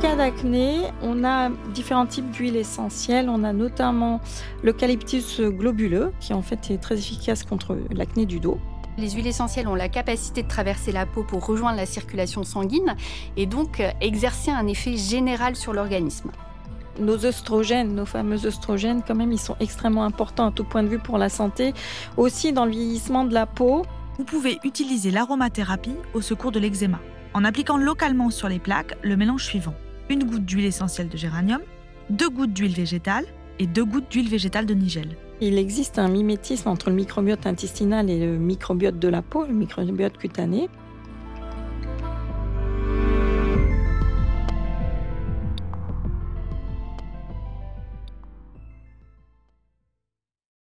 cas d'acné, on a différents types d'huiles essentielles. On a notamment l'eucalyptus globuleux, qui en fait est très efficace contre l'acné du dos. Les huiles essentielles ont la capacité de traverser la peau pour rejoindre la circulation sanguine et donc euh, exercer un effet général sur l'organisme. Nos oestrogènes, nos fameux oestrogènes, quand même, ils sont extrêmement importants à tout point de vue pour la santé, aussi dans le vieillissement de la peau. Vous pouvez utiliser l'aromathérapie au secours de l'eczéma en appliquant localement sur les plaques le mélange suivant une goutte d'huile essentielle de géranium, deux gouttes d'huile végétale et deux gouttes d'huile végétale de nigel. Il existe un mimétisme entre le microbiote intestinal et le microbiote de la peau, le microbiote cutané.